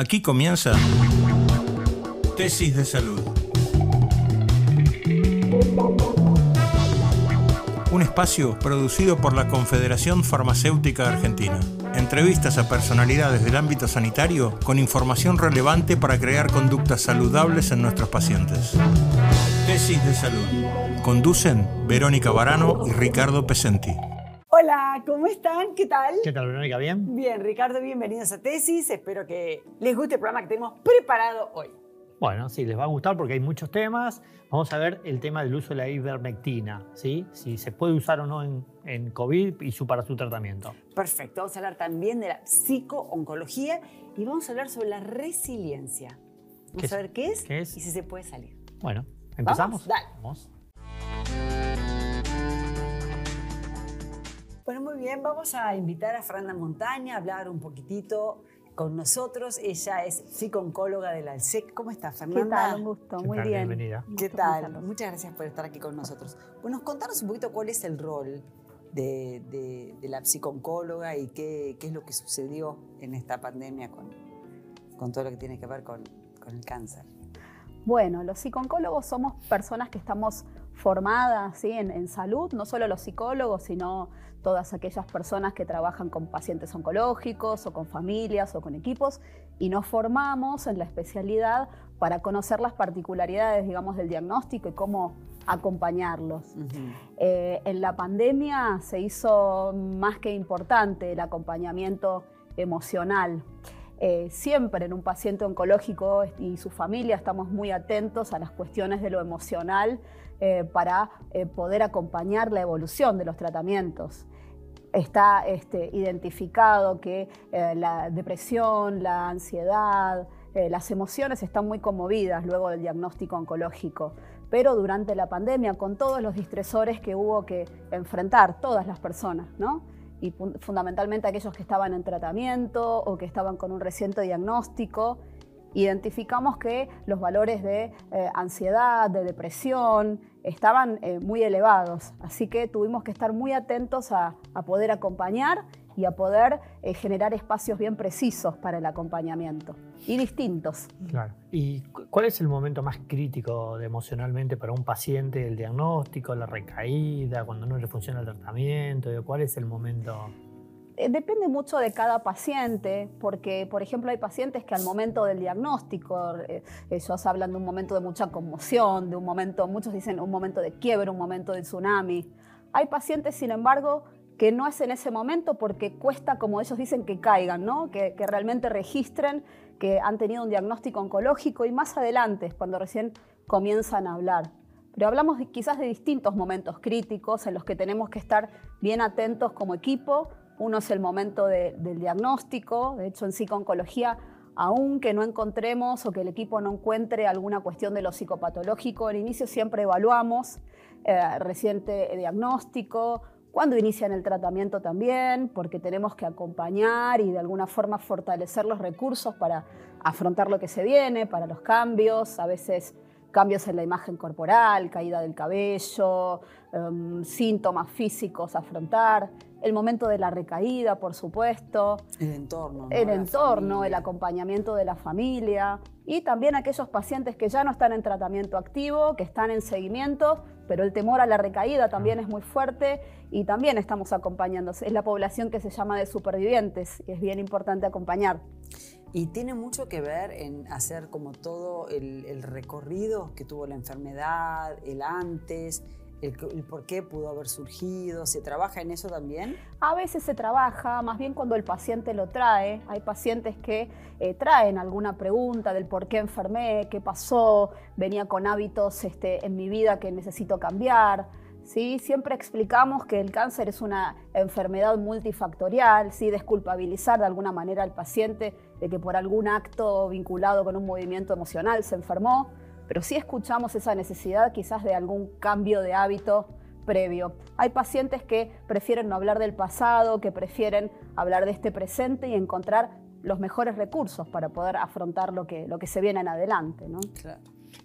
Aquí comienza Tesis de Salud. Un espacio producido por la Confederación Farmacéutica Argentina. Entrevistas a personalidades del ámbito sanitario con información relevante para crear conductas saludables en nuestros pacientes. Tesis de Salud. Conducen Verónica Barano y Ricardo Pesenti. Hola, ¿cómo están? ¿Qué tal? ¿Qué tal, Verónica? ¿Bien? Bien, Ricardo, bienvenidos a Tesis. Espero que les guste el programa que tenemos preparado hoy. Bueno, sí, les va a gustar porque hay muchos temas. Vamos a ver el tema del uso de la ivermectina, ¿sí? Si se puede usar o no en, COVID y su, para su tratamiento. Perfecto. Vamos a hablar también de la psico-oncología y vamos a hablar sobre la resiliencia. Vamos a ver qué es, qué es, y si se puede salir. Bueno, ¿empezamos? Dale. Vamos. Bueno, muy bien, vamos a invitar a Fernanda Montaña a hablar un poquitito con nosotros. Ella es psico-oncóloga de la ALSEC. ¿Cómo está, Fernanda? ¿Qué tal? Un gusto, muy bien. Bienvenida. ¿Qué tal? Muchas gracias por estar aquí con nosotros. Bueno, contanos un poquito cuál es el rol de, la psico-oncóloga y qué, es lo que sucedió en esta pandemia con, con todo lo que tiene que ver con, el cáncer. Bueno, los psico-oncólogos somos personas que estamos formadas ¿sí? en, en salud, no solo los psicólogos, sino todas aquellas personas que trabajan con pacientes oncológicos o con familias o con equipos y nos formamos en la especialidad para conocer las particularidades, digamos, del diagnóstico y cómo acompañarlos. Eh, en la pandemia se hizo más que importante el acompañamiento emocional. Eh, siempre en un paciente oncológico y su familia estamos muy atentos a las cuestiones de lo emocional eh, para poder acompañar la evolución de los tratamientos está este, identificado que eh, la depresión, la ansiedad, eh, las emociones están muy conmovidas luego del diagnóstico oncológico. Pero durante la pandemia, con todos los distresores que hubo que enfrentar todas las personas, ¿no? Y fundamentalmente aquellos que estaban en tratamiento o que estaban con un reciente diagnóstico, identificamos que los valores de eh, ansiedad, de depresión, estaban eh, muy elevados. Así que tuvimos que estar muy atentos a, poder acompañar y a poder eh, generar espacios bien precisos para el acompañamiento y distintos. Claro. ¿Y cuál es el momento más crítico emocionalmente para un paciente? ¿El diagnóstico, la recaída, cuando no le funciona el tratamiento? ¿Cuál es el momento? Eh, depende mucho de cada paciente, porque, por ejemplo, hay pacientes que al momento del diagnóstico, eh, ellos hablan de un momento de mucha conmoción, de un momento, muchos dicen un momento de quiebre, un momento de tsunami. Hay pacientes, sin embargo, que no es en ese momento porque cuesta, como ellos dicen, que caigan, ¿no? que, que realmente registren que han tenido un diagnóstico oncológico y más adelante, cuando recién comienzan a hablar. Pero hablamos quizás de distintos momentos críticos en los que tenemos que estar bien atentos como equipo uno es el momento del diagnóstico, de hecho en psicooncología, aunque no encontremos o que el equipo no encuentre alguna cuestión de lo psicopatológico, al inicio siempre evaluamos eh, reciente diagnóstico, cuando inician el tratamiento también, porque tenemos que acompañar y de alguna forma fortalecer los recursos para afrontar lo que se viene, para los cambios, a veces cambios en la imagen corporal, caída del cabello, em, síntomas físicos a afrontar el momento de la recaída, por supuesto. El entorno. El entorno, el acompañamiento de la familia y también aquellos pacientes que ya no están en tratamiento activo, que están en seguimiento, pero el temor a la recaída también es muy fuerte y también estamos acompañando. Es la población que se llama de supervivientes y es bien importante acompañar. Y tiene mucho que ver en hacer como todo el, el recorrido que tuvo la enfermedad, el antes, el, por qué pudo haber surgido? ¿Se trabaja en eso también? A veces se trabaja, más bien cuando el paciente lo trae. Hay pacientes que eh, traen alguna pregunta del por qué enfermé, qué pasó, venía con hábitos este, en mi vida que necesito cambiar. ¿sí? Siempre explicamos que el cáncer es una enfermedad multifactorial, ¿sí? desculpabilizar de alguna manera al paciente de que por algún acto vinculado con un movimiento emocional se enfermó pero sí escuchamos esa necesidad quizás de algún cambio de hábito previo. Hay pacientes que prefieren no hablar del pasado, que prefieren hablar de este presente y encontrar los mejores recursos para poder afrontar lo que, lo que se viene en adelante. ¿no?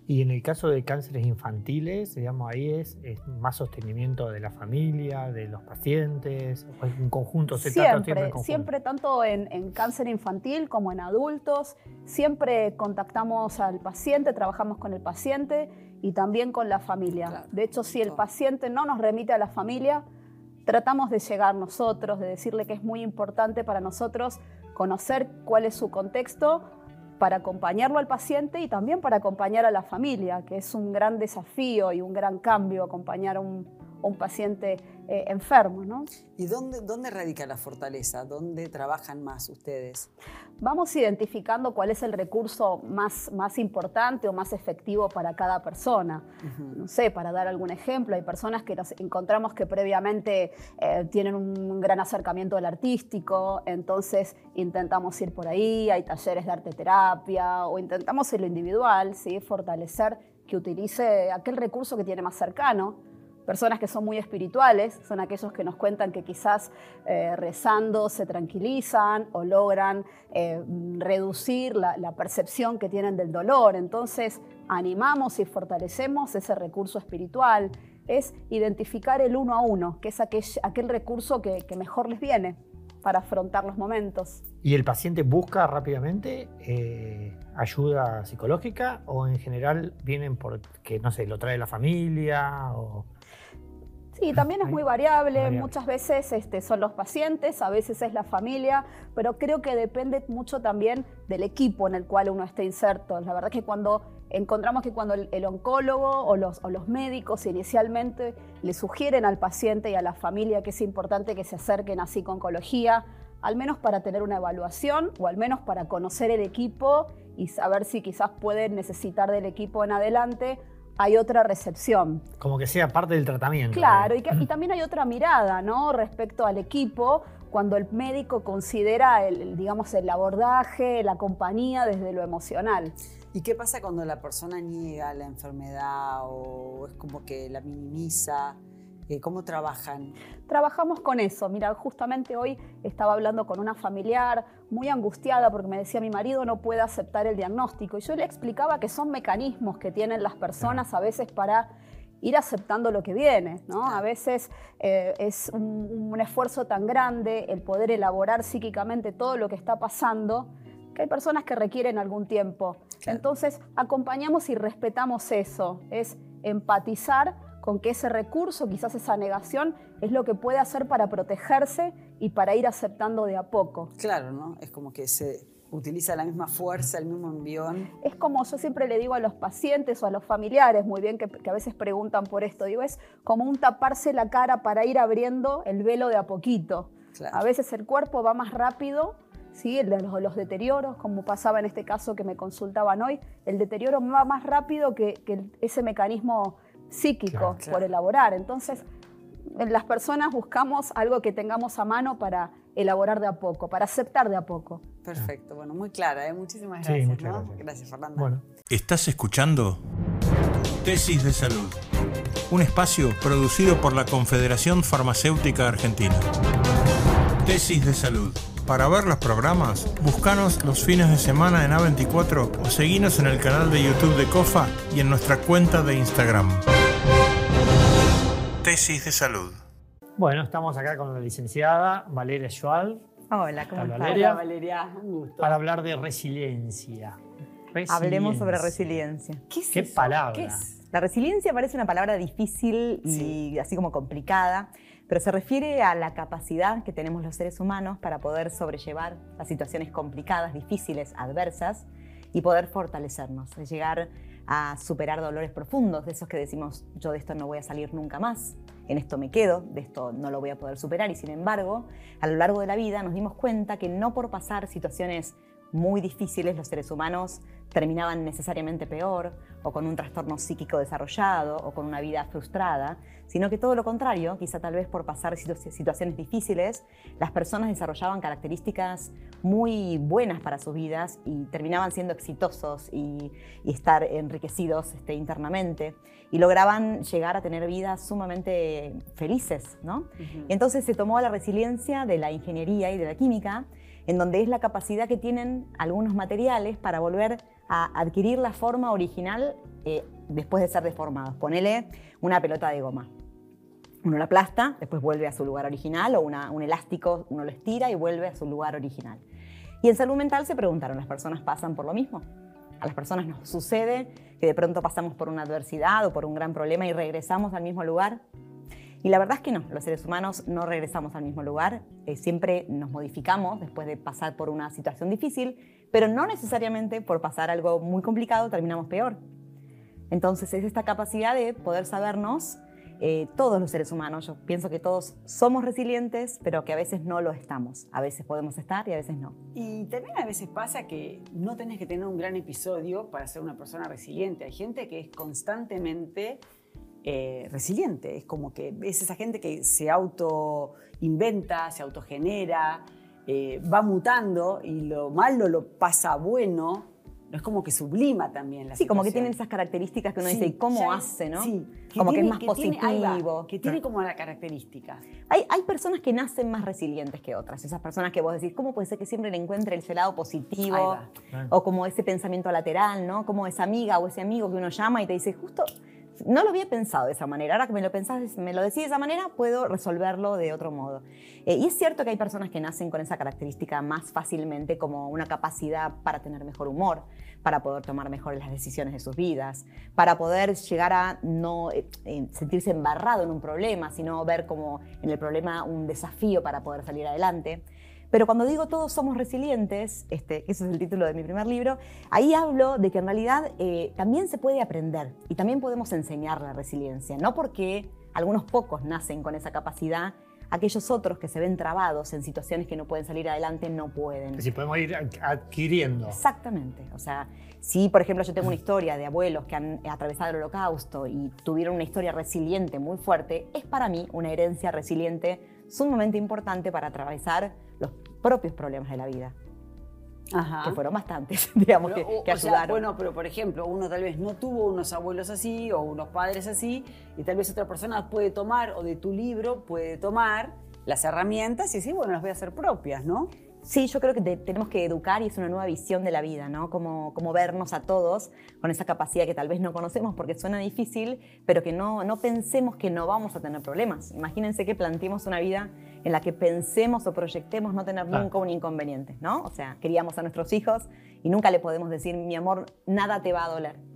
Y en el caso de cánceres infantiles, digamos, ahí es, es más sostenimiento de la familia, de los pacientes, o es un conjunto, se siempre, trata siempre en conjunto. siempre tanto en, en cáncer infantil como en adultos, siempre contactamos al paciente, trabajamos con el paciente y también con la familia. Claro. De hecho, si el paciente no nos remite a la familia, tratamos de llegar nosotros, de decirle que es muy importante para nosotros conocer cuál es su contexto para acompañarlo al paciente y también para acompañar a la familia, que es un gran desafío y un gran cambio acompañar a un, un paciente eh, enfermo. ¿no? ¿Y dónde, dónde radica la fortaleza? ¿Dónde trabajan más ustedes? Vamos identificando cuál es el recurso más, más importante o más efectivo para cada persona. No sé, para dar algún ejemplo, hay personas que nos encontramos que previamente eh, tienen un gran acercamiento al artístico, entonces intentamos ir por ahí, hay talleres de arte terapia o intentamos en lo individual, ¿sí? fortalecer que utilice aquel recurso que tiene más cercano. Personas que son muy espirituales son aquellos que nos cuentan que quizás eh, rezando se tranquilizan o logran eh, reducir la, percepción que tienen del dolor. Entonces animamos y fortalecemos ese recurso espiritual. Es identificar el uno a uno, que es aquel, recurso que, que mejor les viene para afrontar los momentos. ¿Y el paciente busca rápidamente eh, ayuda psicológica o en general vienen porque, no sé, lo trae la familia? O... Sí, también es muy variable. Variable. Muchas veces este, son los pacientes, a veces es la familia, pero creo que depende mucho también del equipo en el cual uno esté inserto. La verdad es que cuando encontramos que cuando el, el oncólogo o los, o los médicos inicialmente le sugieren al paciente y a la familia que es importante que se acerquen así con oncología, al menos para tener una evaluación o al menos para conocer el equipo y saber si quizás pueden necesitar del equipo en adelante, hay otra recepción. Como que sea parte del tratamiento. Claro, y, que- y también hay otra mirada, ¿no? Respecto al equipo, cuando el médico considera, el, el, digamos, el abordaje, la compañía desde lo emocional. ¿Y qué pasa cuando la persona niega la enfermedad o es como que la minimiza? Eh, ¿Cómo trabajan? Trabajamos con eso. Mira, justamente hoy estaba hablando con una familiar muy angustiada porque me decía mi marido no puede aceptar el diagnóstico. Y yo le explicaba que son mecanismos que tienen las personas a veces para ir aceptando lo que viene, ¿no? A veces eh, es un, un esfuerzo tan grande el poder elaborar psíquicamente todo lo que está pasando que hay personas que requieren algún tiempo. Claro. Entonces, acompañamos y respetamos eso, es empatizar con que ese recurso, quizás esa negación, es lo que puede hacer para protegerse y para ir aceptando de a poco. Claro, ¿no? Es como que se utiliza la misma fuerza, el mismo envión. Es como yo siempre le digo a los pacientes o a los familiares, muy bien, que, que a veces preguntan por esto, digo, es como un taparse la cara para ir abriendo el velo de a poquito. Claro. A veces el cuerpo va más rápido, ¿sí? Los, los deterioros, como pasaba en este caso que me consultaban hoy, el deterioro va más rápido que, ese mecanismo psíquico Claro, claro. por elaborar. Entonces, en las personas buscamos algo que tengamos a mano para elaborar de a poco, para aceptar de a poco. Perfecto, bueno, muy clara, ¿eh? Muchísimas Sí, gracias. muchas ¿no? gracias. Gracias, Fernanda. Bueno, ¿Estás escuchando? Tesis de Salud. Un espacio producido por la Confederación Farmacéutica Argentina. Tesis de Salud. Para ver los programas, buscanos los fines de semana en A24 o seguinos en el canal de YouTube de COFA y en nuestra cuenta de Instagram. Tesis de Salud. bueno, estamos acá con la licenciada Valeria Schwal Hola, ¿cómo estás? Valeria. Hola, Valeria, un gusto. para hablar de resiliencia. Hablemos sobre Resiliencia. ¿Qué es ¿Qué eso? palabra? ¿Qué es? La resiliencia parece una palabra difícil y Sí. así como complicada, pero se refiere a la capacidad que tenemos los seres humanos para poder sobrellevar las situaciones complicadas, difíciles, adversas y poder fortalecernos, llegar a superar dolores profundos, de esos que decimos, yo de esto no voy a salir nunca más, en esto me quedo, de esto no lo voy a poder superar y sin embargo, a lo largo de la vida nos dimos cuenta que no por pasar situaciones muy difíciles los seres humanos terminaban necesariamente peor o con un trastorno psíquico desarrollado o con una vida frustrada, sino que todo lo contrario, quizá tal vez por pasar situ- situaciones difíciles, las personas desarrollaban características muy buenas para sus vidas y terminaban siendo exitosos y, y estar enriquecidos este, internamente y lograban llegar a tener vidas sumamente felices, ¿no? Y entonces se tomó la resiliencia de la ingeniería y de la química en donde es la capacidad que tienen algunos materiales para volver a adquirir la forma original eh, después de ser deformados. Ponele una pelota de goma. Uno la aplasta, después vuelve a su lugar original, o un elástico uno lo estira y vuelve a su lugar original. Y en salud mental se preguntaron, ¿las personas pasan por lo mismo? A las personas nos sucede que de pronto pasamos por una adversidad o por un gran problema y regresamos al mismo lugar. Y la verdad es que no, los seres humanos no regresamos al mismo lugar, eh, siempre nos modificamos después de pasar por una situación difícil, pero no necesariamente por pasar algo muy complicado terminamos peor. Entonces es esta capacidad de poder sabernos eh, todos los seres humanos, yo pienso que todos somos resilientes, pero que a veces no lo estamos. A veces podemos estar y a veces no. Y también a veces pasa que no tenés que tener un gran episodio para ser una persona resiliente. Hay gente que es constantemente eh, resiliente. Es como que es esa gente que se auto-inventa, se autogenera, eh, va mutando y lo malo lo pasa bueno es como que sublima también la Sí, como que tienen esas características que uno dice, ¿y cómo hace, no? Sí, como que es más positivo. que tiene como la característica. Hay, hay personas que nacen más resilientes que otras. Esas personas que vos decís, ¿cómo puede ser que siempre le encuentre ese lado positivo? O como ese pensamiento lateral, ¿no? Como esa amiga o ese amigo que uno llama y te dice, justo no lo había pensado de esa manera. Ahora que me lo pensás, me lo decís de esa manera, puedo resolverlo de otro modo. Eh, y es cierto que hay personas que nacen con esa característica más fácilmente como una capacidad para tener mejor humor, para poder tomar mejor las decisiones de sus vidas, para poder llegar a no eh, sentirse embarrado en un problema, sino ver como en el problema un desafío para poder salir adelante. Pero cuando digo todos somos resilientes, este, ese es el título de mi primer libro, ahí hablo de que en realidad eh, también se puede aprender y también podemos enseñar la resiliencia, no porque algunos pocos nacen con esa capacidad, aquellos otros que se ven trabados en situaciones que no pueden salir adelante no pueden. Si podemos ir adquiriendo. Exactamente. O sea, si por ejemplo yo tengo una historia de abuelos que han atravesado el holocausto y tuvieron una historia resiliente muy fuerte, es para mí una herencia resiliente sumamente importante para atravesar los propios problemas de la vida. Que fueron bastantes, digamos, que, ayudaron. bueno, pero por ejemplo, uno tal vez no tuvo unos abuelos así o unos padres así, y tal vez otra persona puede tomar, o de tu libro puede tomar las herramientas y decir, bueno, las voy a hacer propias, ¿no? Sí, yo creo que tenemos que educar y es una nueva visión de la vida, ¿no? Como, como vernos a todos con esa capacidad que tal vez no conocemos porque suena difícil, pero que no, no pensemos que no vamos a tener problemas. Imagínense que planteemos una vida en la que pensemos o proyectemos no tener nunca un inconveniente, ¿no? O sea, queríamos a nuestros hijos y nunca le podemos decir, mi amor, nada te va a doler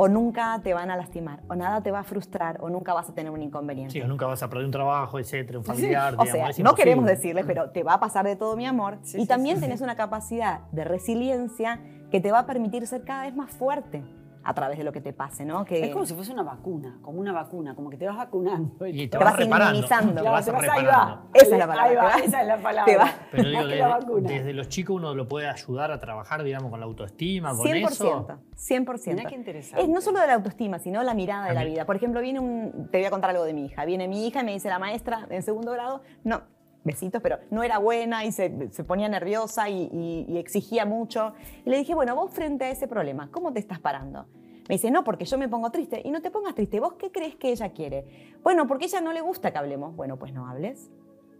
o nunca te van a lastimar, o nada te va a frustrar, o nunca vas a tener un inconveniente. Sí, o nunca vas a perder un trabajo, etcétera, un familiar. O sea, no queremos decirle, pero te va a pasar de todo, mi amor. y también tenés una capacidad de resiliencia que te va a permitir ser cada vez más fuerte a través de lo que te pase, ¿no? Que es como si fuese una vacuna, como una vacuna, como que te vas vacunando y te, vas, inmunizando. Te vas, te vas ahí va. Esa es la palabra. Ahí va, esa es la palabra. Pero digo, desde, desde, los chicos uno lo puede ayudar a trabajar, digamos, con la autoestima, con 100%, eso. 100%. Mira qué interesante. Es no solo de la autoestima, sino la mirada de la vida. Por ejemplo, viene un, te voy a contar algo de mi hija. Viene mi hija y me dice la maestra en segundo grado, no, besitos, pero no era buena y se, ponía nerviosa y, y, exigía mucho. Y le dije, bueno, vos frente a ese problema, ¿cómo te estás parando? Me dice, no, porque yo me pongo triste. Y no te pongas triste. ¿Vos qué crees que ella quiere? Bueno, porque ella no le gusta que hablemos. Bueno, pues no hables.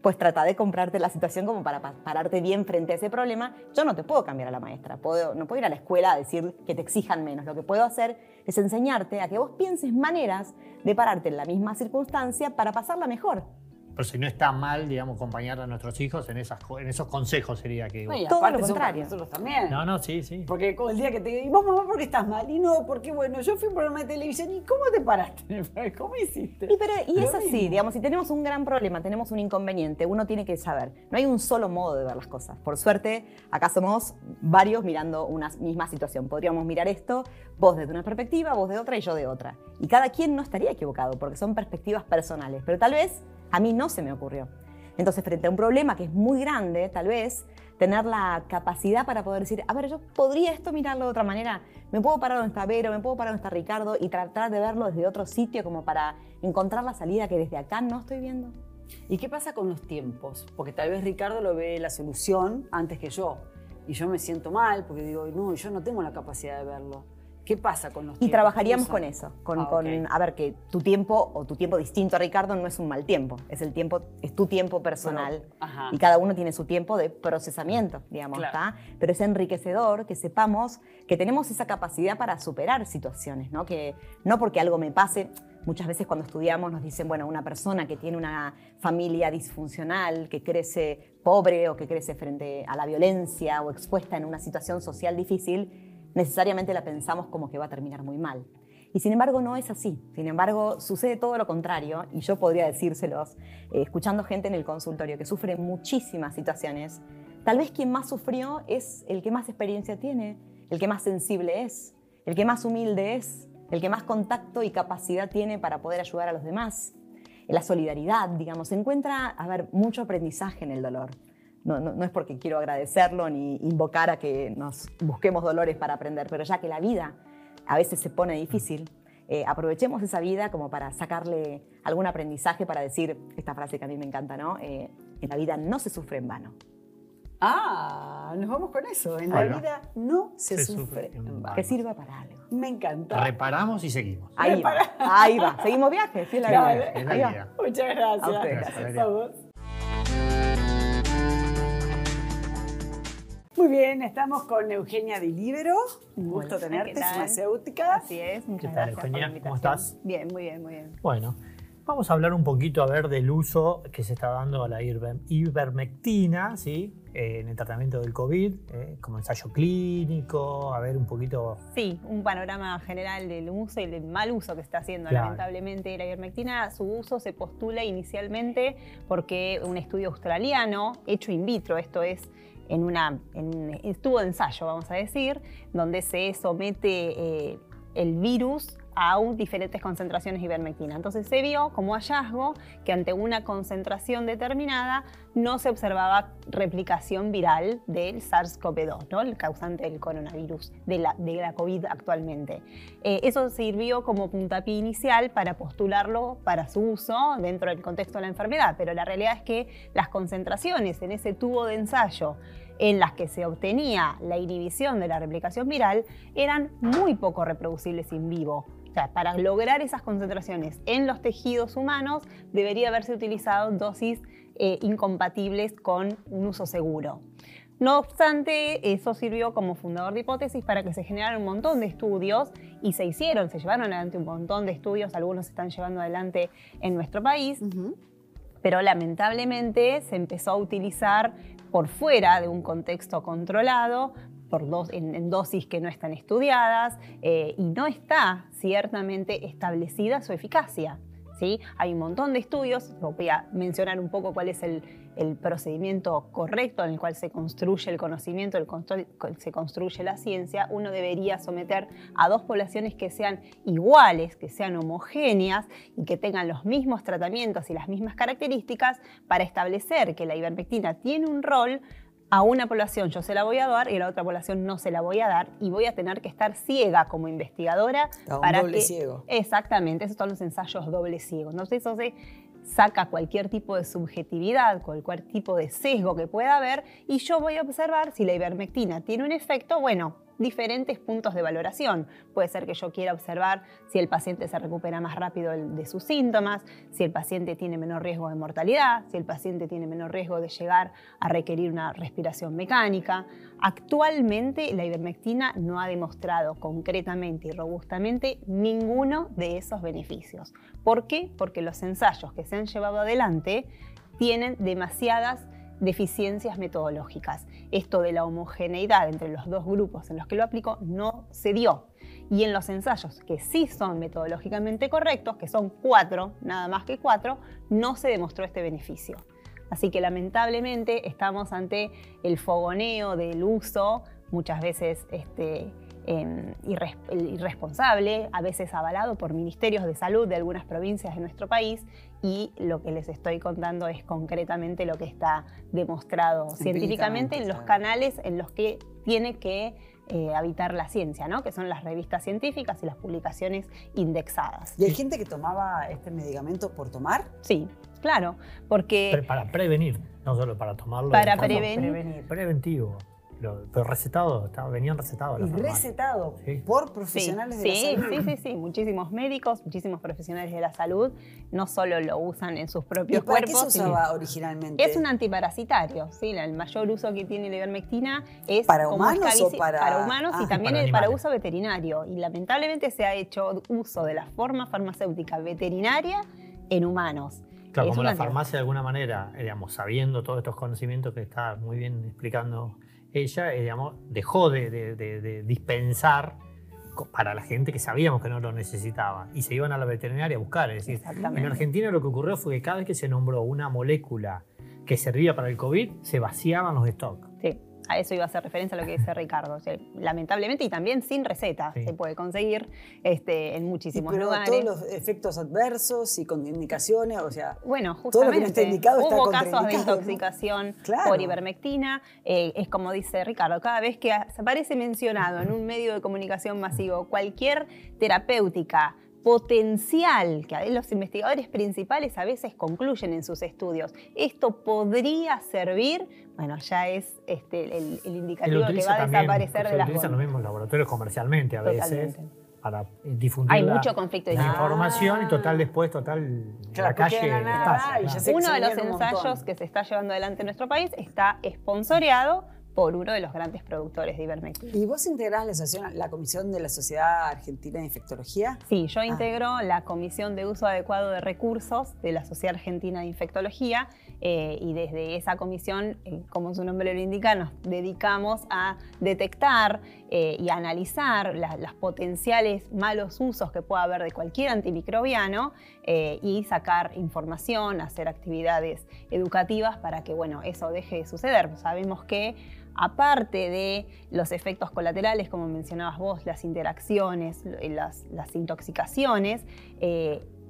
Pues trata de comprarte la situación como para pararte bien frente a ese problema. Yo no te puedo cambiar a la maestra. Puedo, no puedo ir a la escuela a decir que te exijan menos. Lo que puedo hacer es enseñarte a que vos pienses maneras de pararte en la misma circunstancia para pasarla mejor. Pero si no está mal, digamos, acompañar a nuestros hijos en, esas, en esos consejos sería que... Todo lo contrario. Nosotros también. No, no, sí, sí. Porque como el día que te digo, vos mamá, ¿por qué estás mal? Y no, porque bueno, yo fui a un programa de televisión y ¿cómo te paraste? ¿Cómo hiciste? Y, pero, y es así, digamos, si tenemos un gran problema, tenemos un inconveniente, uno tiene que saber, no hay un solo modo de ver las cosas. Por suerte, acá somos varios mirando una misma situación. Podríamos mirar esto, vos desde una perspectiva, vos de otra y yo de otra. Y cada quien no estaría equivocado, porque son perspectivas personales. Pero tal vez a mí no se me ocurrió. Entonces, frente a un problema que es muy grande, tal vez, tener la capacidad para poder decir, a ver, yo podría esto mirarlo de otra manera, me puedo parar donde está Vero, me puedo parar donde está Ricardo y tratar de verlo desde otro sitio como para encontrar la salida que desde acá no estoy viendo. ¿Y qué pasa con los tiempos? Porque tal vez Ricardo lo ve la solución antes que yo y yo me siento mal porque digo, no, yo no tengo la capacidad de verlo. ¿Qué pasa con los Y tiempos? trabajaríamos ¿Cómo con eso, con, Ah, con, ok. a ver, que tu tiempo o tu tiempo distinto a Ricardo no es un mal tiempo, es el tiempo, es tu tiempo personal. Bueno. Y cada uno tiene su tiempo de procesamiento, digamos, Claro. Pero es enriquecedor que sepamos que tenemos esa capacidad para superar situaciones, ¿no? Que no porque algo me pase, muchas veces cuando estudiamos nos dicen, bueno, una persona que tiene una familia disfuncional, que crece pobre o que crece frente a la violencia o expuesta en una situación social difícil, necesariamente la pensamos como que va a terminar muy mal. Y sin embargo no es así. Sin embargo, sucede todo lo contrario, y yo podría decírselos, eh, escuchando gente en el consultorio que sufre muchísimas situaciones, tal vez quien más sufrió es el que más experiencia tiene, el que más sensible es, el que más humilde es, el que más contacto y capacidad tiene para poder ayudar a los demás. La solidaridad, digamos, encuentra, a ver, mucho aprendizaje en el dolor. No, no- no es porque quiero agradecerlo ni invocar a que nos busquemos dolores para aprender, pero ya que la vida a veces se pone difícil, eh, aprovechemos esa vida como para sacarle algún aprendizaje para decir esta frase que a mí me encanta, ¿no? Eh, en la vida no se sufre en vano. Ah, nos vamos con eso. En la vida no se, Se sufre. sufre en vano. Que sirva para algo. Me encanta. Reparamos y seguimos. Ahí va, ahí va. Seguimos viaje, fiel a la Claro, vida. es la Ahí va. idea. Muchas gracias. A ustedes, gracias, Gracias Muy bien, estamos con Eugenia Di Libero. Un gusto Hola, tenerte, farmacéutica. Así es, muchas ¿Qué tal, gracias Eugenia? por la ¿Cómo estás? Bien, muy bien, muy bien. Bueno, vamos a hablar un poquito a ver del uso que se está dando a la iver- ivermectina, ¿sí? Eh, en el tratamiento del COVID, eh, como ensayo clínico, a ver un poquito Sí, un panorama general del uso y del mal uso que está haciendo Claro. lamentablemente la ivermectina. Su uso se postula inicialmente porque un estudio australiano hecho in vitro, esto es en, una, en un estuvo de ensayo, vamos a decir, donde se somete eh, el virus a un- diferentes concentraciones de ivermectina. Entonces se vio como hallazgo que ante una concentración determinada no se observaba replicación viral del SARS-CoV-2, ¿no? el causante del coronavirus, de la, de la COVID actualmente. Eh, eso sirvió como puntapié inicial para postularlo para su uso dentro del contexto de la enfermedad, pero la realidad es que las concentraciones en ese tubo de ensayo en las que se obtenía la inhibición de la replicación viral eran muy poco reproducibles in vivo. Sea, para lograr esas concentraciones en los tejidos humanos debería haberse utilizado dosis eh, incompatibles con un uso seguro. No obstante, eso sirvió como fundador de hipótesis para que se generaran un montón de estudios y se hicieron, se llevaron adelante un montón de estudios, algunos se están llevando adelante en nuestro país, pero lamentablemente se empezó a utilizar por fuera de un contexto controlado, por dos, en, en dosis que no están estudiadas eh, y no está ciertamente establecida su eficacia. ¿sí? Hay un montón de estudios, voy a mencionar un poco cuál es el, el procedimiento correcto en el cual se construye el conocimiento, el constru- se construye la ciencia. Uno debería someter a dos poblaciones que sean iguales, que sean homogéneas y que tengan los mismos tratamientos y las mismas características para establecer que la ivermectina tiene un rol a una población yo se la voy a dar y a la otra población no se la voy a dar y voy a tener que estar ciega como investigadora A un para doble que ciego. exactamente esos son los ensayos doble ciegos entonces eso se saca cualquier tipo de subjetividad cualquier tipo de sesgo que pueda haber y yo voy a observar si la ivermectina tiene un efecto bueno diferentes puntos de valoración. Puede ser que yo quiera observar si el paciente se recupera más rápido de sus síntomas, si el paciente tiene menor riesgo de mortalidad, si el paciente tiene menor riesgo de llegar a requerir una respiración mecánica. Actualmente la ivermectina no ha demostrado concretamente y robustamente ninguno de esos beneficios. ¿Por qué? Porque los ensayos que se han llevado adelante tienen demasiadas deficiencias metodológicas. Esto de la homogeneidad entre los dos grupos en los que lo aplico no se dio. Y en los ensayos que sí son metodológicamente correctos, que son cuatro, nada más que cuatro, no se demostró este beneficio. Así que lamentablemente estamos ante el fogoneo del uso, muchas veces este, eh, irres- irresponsable, a veces avalado por ministerios de salud de algunas provincias de nuestro país y lo que les estoy contando es concretamente lo que está demostrado científicamente en los canales en los que tiene que eh, habitar la ciencia, ¿no? que son las revistas científicas y las publicaciones indexadas. ¿Y hay gente que tomaba este medicamento por tomar? Sí, claro, porque... para prevenir, no solo para tomarlo. Para. Prevenir. Preventivo. Lo- pero recetado, estaba- venían recetados. Y recetado Sí. por profesionales de Sí, la salud. sí, sí, sí. Muchísimos médicos, muchísimos profesionales de la salud no solo lo usan en sus ¿Y propios para qué cuerpos, se sino- usaba originalmente? Es un antiparasitario, ¿sí? El mayor uso que tiene la ivermectina es ¿Para como humanos escabici- o para- humanos Ah, y también para para uso veterinario. Y lamentablemente se ha hecho uso de la forma farmacéutica veterinaria en humanos. Claro, Es como la farmacia de alguna manera, eh, digamos, sabiendo todos estos conocimientos que está muy bien explicando ella, eh, digamos, dejó de, de- de- de dispensar para la gente que sabíamos que no lo necesitaba y se iban a la veterinaria a buscar. Es decir, en Argentina lo que ocurrió fue que cada vez que se nombró una molécula que servía para el COVID, se vaciaban los stocks. A eso iba a hacer referencia a lo que dice Ricardo. O sea, lamentablemente y también sin receta Sí. se puede conseguir este, en muchísimos pero lugares. todos los efectos adversos y contraindicaciones, o sea, Bueno, Todo lo que no justamente está hubo casos de intoxicación Claro. por ivermectina. eh, es como dice Ricardo, cada vez que aparece mencionado en un medio de comunicación masivo cualquier terapéutica potencial, que los investigadores principales a veces concluyen en sus estudios, esto podría servir, bueno, ya es este, el, el indicativo que va a también, desaparecer se de lo las utilizan los mismos laboratorios comercialmente a veces Totalmente. para difundir Hay la, mucho conflicto de la información y total después, total, Claro, la calle de la nada, estalla, y ya claro. se- Uno de los un ensayos que se está llevando adelante en nuestro país está esponsoreado por uno de los grandes productores de ivermectina. ¿y vos integrás la, asociación- la comisión de la Sociedad Argentina de Infectología? Sí, Ah. yo integro la Comisión de Uso Adecuado de Recursos de la Sociedad Argentina de Infectología eh, y desde esa comisión, eh, como su nombre lo indica, nos dedicamos a detectar eh, y analizar la- los potenciales malos usos que pueda haber de cualquier antimicrobiano eh, y sacar información, hacer actividades educativas para que bueno, eso deje de suceder. Sabemos que aparte de los efectos colaterales, como mencionabas vos, las interacciones, eh, las, las intoxicaciones,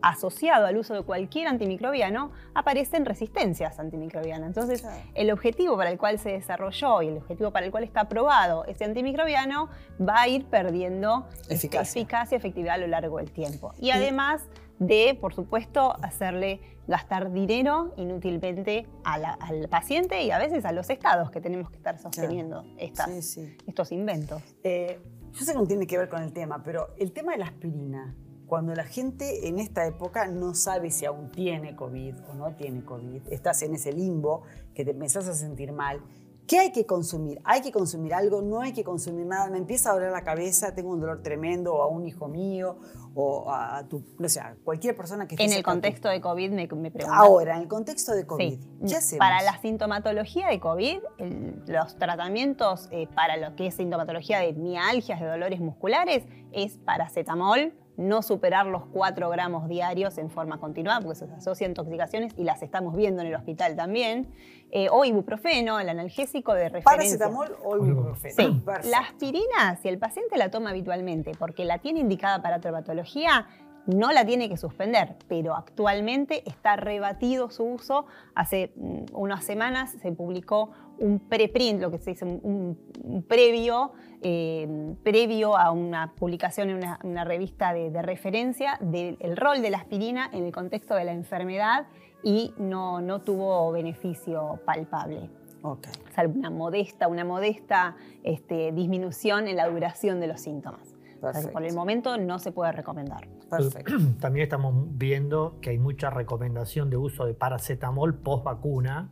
asociado al uso de cualquier antimicrobiano, aparecen resistencias antimicrobianas. Entonces, Claro. el objetivo para el cual se desarrolló y el objetivo para el cual está aprobado ese antimicrobiano va a ir perdiendo Eficacia. eficacia y efectividad a lo largo del tiempo. Y además de, por supuesto, hacerle gastar dinero inútilmente a la- al paciente y a veces a los estados que tenemos que estar sosteniendo estas- Sí, sí. estos inventos. Eh, yo sé que no tiene que ver con el tema, pero el tema de la aspirina, cuando la gente en esta época no sabe si aún tiene COVID o no tiene COVID, estás en ese limbo que te empezás a sentir mal. ¿Qué hay que consumir? ¿Hay que consumir algo? ¿No hay que consumir nada? Me empieza a doler la cabeza, tengo un dolor tremendo, o a un hijo mío, o a, tu, no sé, a cualquier persona que esté En el contexto de COVID me, me preguntan. Ahora, en el contexto de COVID, Sí. ¿qué hacemos? Para la sintomatología de COVID, el- los tratamientos eh, para lo que es sintomatología de mialgias, de dolores musculares, es paracetamol, no superar los 4 gramos diarios en forma continuada, porque se asocia a intoxicaciones y las estamos viendo en el hospital también. Eh, o ibuprofeno, el analgésico de referencia. ¿Paracetamol o ibuprofeno? Sí, Perfecto. la aspirina, si el paciente la toma habitualmente porque la tiene indicada para traumatología, no la tiene que suspender, pero actualmente está rebatido su uso. Hace mm, unas semanas se publicó un preprint, lo que se dice un, un- previo, eh, previo a una publicación en una, una revista de, de referencia del el rol de la aspirina en el contexto de la enfermedad y no, no tuvo beneficio palpable Ok. salvo una modesta, una modesta este, disminución en la duración de los síntomas. O sea, que por el momento no se puede recomendar. Perfecto. También estamos viendo que hay mucha recomendación de uso de paracetamol post vacuna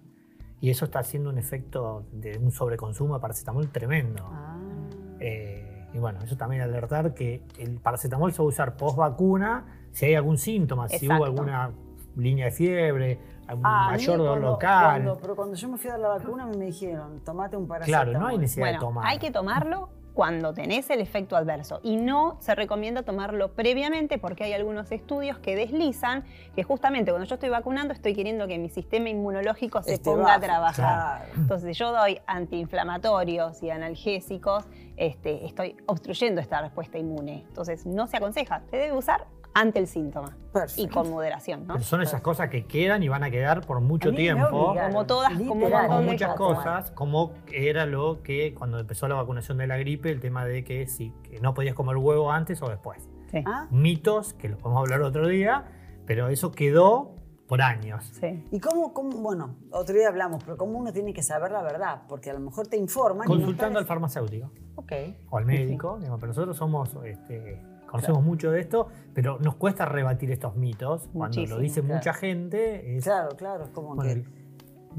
y eso está haciendo un efecto de un sobreconsumo de paracetamol tremendo. Ah. Eh, y bueno, eso también alertar que el paracetamol se va a usar post vacuna si hay algún síntoma, si hubo alguna línea de fiebre, algún Ah, mayor dolor cuando- local. cuando- pero cuando yo me fui a dar la vacuna me dijeron, tomate un paracetamol. claro, no hay necesidad de tomar. hay que tomarlo cuando tenés el efecto adverso y no se recomienda tomarlo previamente porque hay algunos estudios que deslizan que justamente cuando yo estoy vacunando estoy queriendo que mi sistema inmunológico se ponga bajo, a trabajar. claro. Entonces yo doy antiinflamatorios y analgésicos, este, estoy obstruyendo esta respuesta inmune. Entonces no se aconseja, se debe usar ante el síntoma Perfecto. y con moderación. ¿no? Pero son esas cosas que quedan y van a quedar por mucho tiempo. Como todas, como de muchas cosas. como era lo que cuando empezó la vacunación de la gripe, el tema de que si que no podías comer huevo antes o después. Sí. Ah, Mitos, que los podemos hablar otro día, pero eso quedó por años. Sí. ¿Y cómo, cómo, bueno, otro día hablamos, pero cómo uno tiene que saber la verdad? Porque a lo mejor te informan. y no Consultando al farmacéutico Ok. o al médico, digamos, pero nosotros somos, este, conocemos mucho de esto, pero nos cuesta rebatir estos mitos. Cuando Muchísimo, lo dice claro. mucha gente, es Claro, claro, es como bueno, que.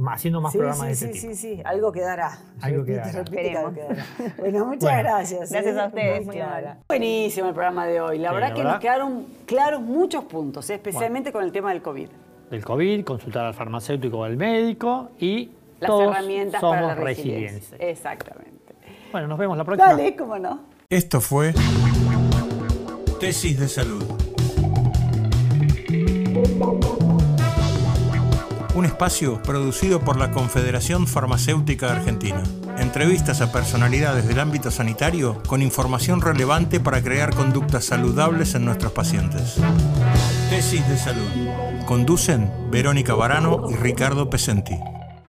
haciendo más sí, programas sí, de sí, este tipo. sí, sí, algo quedará. Algo quedará. repite algo quedará. Bueno, muchas Bueno. gracias. Gracias ¿eh? a ustedes, Muy muy clara. amable. Buenísimo el programa de hoy. La Sí, verdad la que verdad. nos quedaron claros muchos puntos, ¿eh? especialmente con el tema del COVID. Del COVID, consultar al farmacéutico o al médico y Las todos herramientas somos para la resiliencia. Exactamente. Bueno, nos vemos la próxima. Dale, cómo no. Esto fue Tesis de Salud. Un espacio producido por la Confederación Farmacéutica Argentina. Entrevistas a personalidades del ámbito sanitario con información relevante para crear conductas saludables en nuestros pacientes. Tesis de Salud. Conducen Verónica Barano y Ricardo Pesenti.